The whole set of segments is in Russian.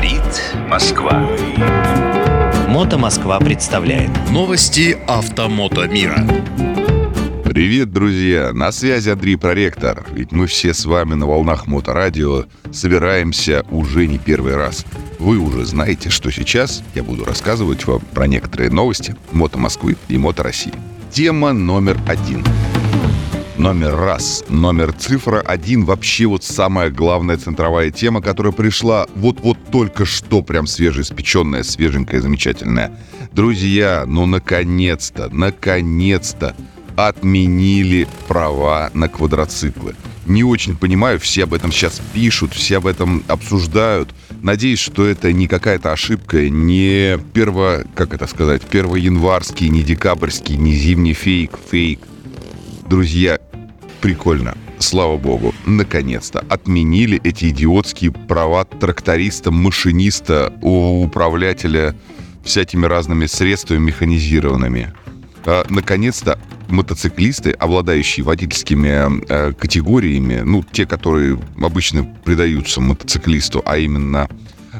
Говорит Москва. Мото Москва представляет Новости автомото мира. Привет, друзья! На связи Андрей Проректор. Ведь мы все с вами на волнах Моторадио собираемся уже не первый раз. Вы уже знаете, что сейчас я буду рассказывать вам про некоторые новости Мото Москвы и Мото России. Тема номер один – Номер раз, номер цифра один, вообще вот самая главная центровая тема, которая пришла вот-вот только что, прям свежеиспеченная, свеженькая, замечательная. Друзья, ну наконец-то, наконец-то отменили права на квадроциклы. Не очень понимаю, все об этом сейчас пишут, все об этом обсуждают. Надеюсь, что это не какая-то ошибка, не перво, как это сказать, первоянварский, не декабрьский, не зимний фейк, фейк. Друзья, прикольно. Слава богу, наконец-то отменили эти идиотские права тракториста, машиниста, управлятеля всякими разными средствами механизированными. А, наконец-то мотоциклисты, обладающие водительскими э, категориями, ну, те, которые обычно придаются мотоциклисту, а именно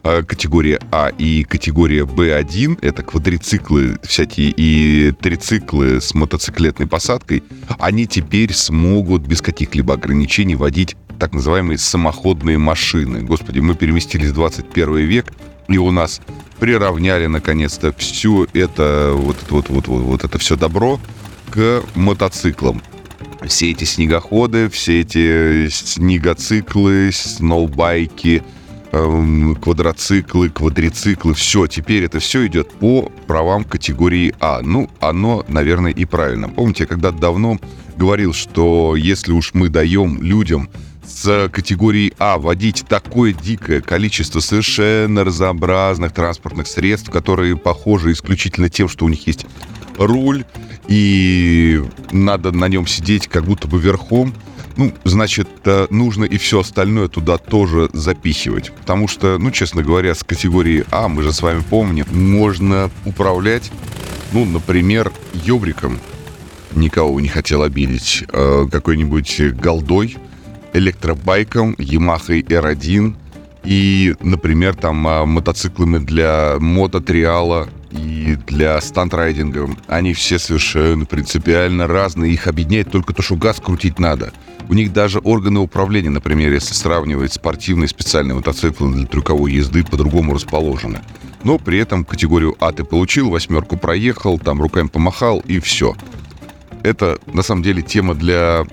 категория А и категория Б1, это квадрициклы всякие и трициклы с мотоциклетной посадкой, они теперь смогут без каких-либо ограничений водить так называемые самоходные машины. Господи, мы переместились в 21 век, и у нас приравняли наконец-то все это, вот вот, вот, вот, вот это все добро к мотоциклам. Все эти снегоходы, все эти снегоциклы, сноубайки – квадроциклы, квадрициклы, все, теперь это все идет по правам категории А. Ну, оно, наверное, и правильно. Помните, я когда давно говорил, что если уж мы даем людям с категории А водить такое дикое количество совершенно разнообразных транспортных средств, которые похожи исключительно тем, что у них есть руль, и надо на нем сидеть как будто бы верхом, ну, значит, э, нужно и все остальное туда тоже запихивать. Потому что, ну, честно говоря, с категории А, мы же с вами помним, можно управлять, ну, например, ёбриком. Никого не хотел обидеть. Э, какой-нибудь голдой, электробайком, Yamaha R1 и, например, там а, мотоциклами для мототриала и для стандрайдинга. Они все совершенно принципиально разные. Их объединяет только то, что газ крутить надо. У них даже органы управления, например, если сравнивать спортивные специальные мотоциклы для трюковой езды, по-другому расположены. Но при этом категорию А ты получил, восьмерку проехал, там руками помахал и все. Это на самом деле тема для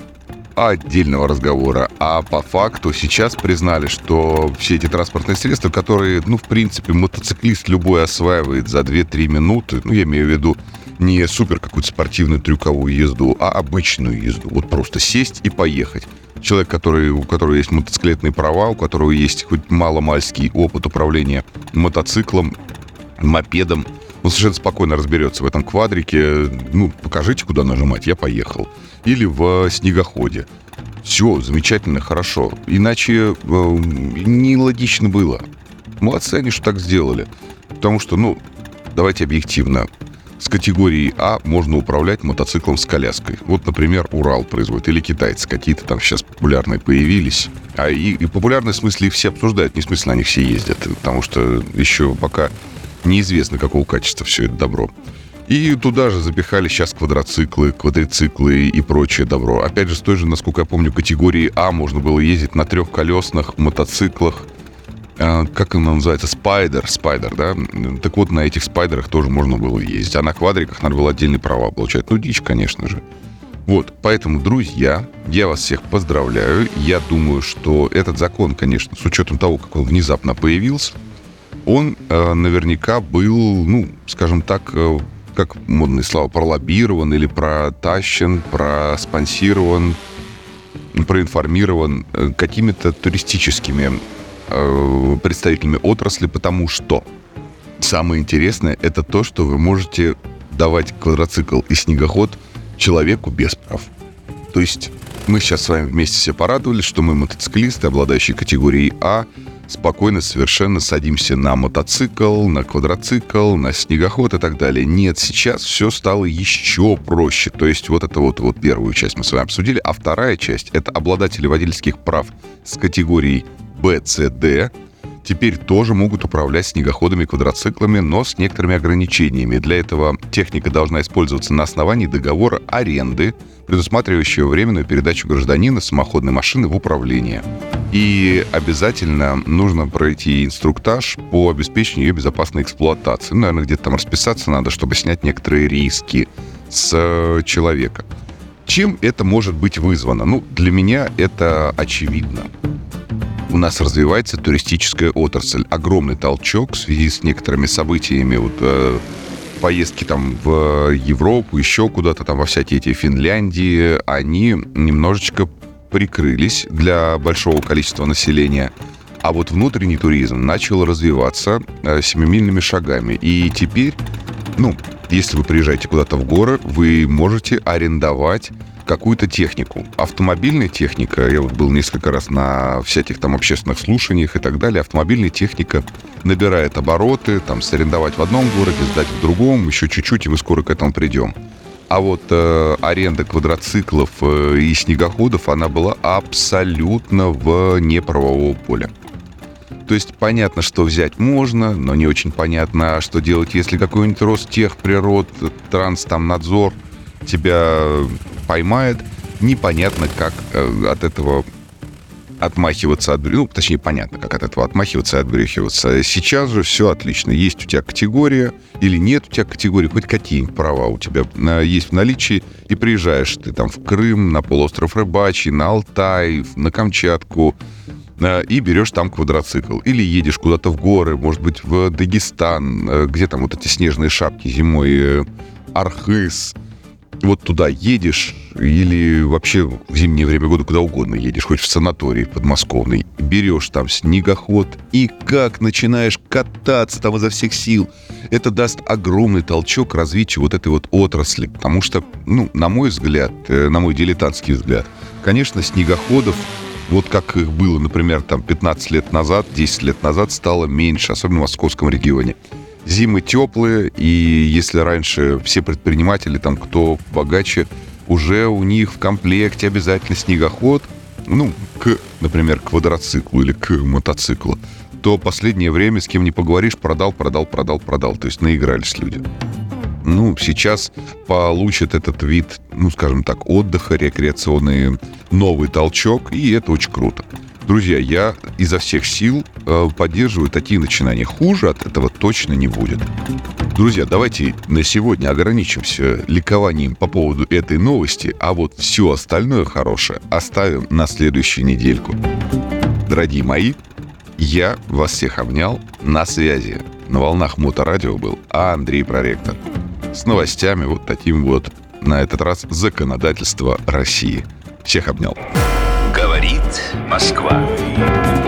отдельного разговора. А по факту сейчас признали, что все эти транспортные средства, которые, ну, в принципе, мотоциклист любой осваивает за 2-3 минуты, ну, я имею в виду не супер какую-то спортивную трюковую езду, а обычную езду. Вот просто сесть и поехать. Человек, который, у которого есть мотоциклетные права, у которого есть хоть маломальский опыт управления мотоциклом, мопедом, он совершенно спокойно разберется в этом квадрике. Ну, покажите, куда нажимать, я поехал. Или в снегоходе. Все, замечательно, хорошо. Иначе э, нелогично было. Молодцы они, что так сделали. Потому что, ну, давайте объективно с категорией А можно управлять мотоциклом с коляской. Вот, например, Урал производит, или китайцы какие-то там сейчас популярные появились. А и, и популярные в смысле их все обсуждают, не в смысле на них все ездят, потому что еще пока неизвестно, какого качества все это добро. И туда же запихали сейчас квадроциклы, квадрициклы и прочее добро. Опять же, с той же, насколько я помню, категории А можно было ездить на трехколесных мотоциклах а, как он называется, спайдер, спайдер, да? Так вот, на этих спайдерах тоже можно было ездить. А на квадриках надо было отдельные права получать. Ну, дичь, конечно же. Вот, поэтому, друзья, я вас всех поздравляю. Я думаю, что этот закон, конечно, с учетом того, как он внезапно появился, он э, наверняка был, ну, скажем так, э, как модные слова, пролоббирован или протащен, проспонсирован, проинформирован э, какими-то туристическими Э, представителями отрасли, потому что самое интересное это то, что вы можете давать квадроцикл и снегоход человеку без прав. То есть мы сейчас с вами вместе все порадовались, что мы мотоциклисты, обладающие категорией А, спокойно совершенно садимся на мотоцикл, на квадроцикл, на снегоход и так далее. Нет, сейчас все стало еще проще. То есть вот это вот, вот первую часть мы с вами обсудили, а вторая часть — это обладатели водительских прав с категорией Б, С, Д, теперь тоже могут управлять снегоходами и квадроциклами, но с некоторыми ограничениями. Для этого техника должна использоваться на основании договора аренды, предусматривающего временную передачу гражданина самоходной машины в управление. И обязательно нужно пройти инструктаж по обеспечению ее безопасной эксплуатации. Ну, наверное, где-то там расписаться надо, чтобы снять некоторые риски с э, человека. Чем это может быть вызвано? Ну, для меня это очевидно у нас развивается туристическая отрасль. Огромный толчок в связи с некоторыми событиями, вот э, поездки там в Европу, еще куда-то там во всякие эти Финляндии, они немножечко прикрылись для большого количества населения. А вот внутренний туризм начал развиваться э, семимильными шагами. И теперь, ну, если вы приезжаете куда-то в горы, вы можете арендовать какую-то технику. Автомобильная техника, я вот был несколько раз на всяких там общественных слушаниях и так далее, автомобильная техника набирает обороты, там, сорендовать в одном городе, сдать в другом, еще чуть-чуть, и мы скоро к этому придем. А вот э, аренда квадроциклов э, и снегоходов, она была абсолютно в неправового поля. То есть понятно, что взять можно, но не очень понятно, что делать, если какой-нибудь Ростехприрод, транс, там, надзор тебя поймает. Непонятно, как э, от этого отмахиваться от... Ну, точнее, понятно, как от этого отмахиваться и отбрехиваться. Сейчас же все отлично. Есть у тебя категория или нет у тебя категории, хоть какие-нибудь права у тебя есть в наличии, и приезжаешь ты там в Крым, на полуостров Рыбачий, на Алтай, на Камчатку, э, и берешь там квадроцикл. Или едешь куда-то в горы, может быть, в Дагестан, э, где там вот эти снежные шапки зимой, Архыз, вот туда едешь или вообще в зимнее время года куда угодно едешь, хоть в санаторий подмосковный, берешь там снегоход и как начинаешь кататься там изо всех сил. Это даст огромный толчок развитию вот этой вот отрасли, потому что, ну, на мой взгляд, э, на мой дилетантский взгляд, конечно, снегоходов вот как их было, например, там 15 лет назад, 10 лет назад, стало меньше, особенно в московском регионе зимы теплые, и если раньше все предприниматели, там, кто богаче, уже у них в комплекте обязательно снегоход, ну, к, например, к квадроциклу или к мотоциклу, то последнее время с кем не поговоришь, продал, продал, продал, продал. То есть наигрались люди. Ну, сейчас получат этот вид, ну, скажем так, отдыха, рекреационный новый толчок, и это очень круто. Друзья, я изо всех сил э, поддерживаю такие начинания. Хуже от этого точно не будет. Друзья, давайте на сегодня ограничимся ликованием по поводу этой новости, а вот все остальное хорошее оставим на следующую недельку. Дорогие мои, я вас всех обнял. На связи на волнах Моторадио был Андрей Проректор. С новостями вот таким вот, на этот раз, законодательство России. Всех обнял. Москва.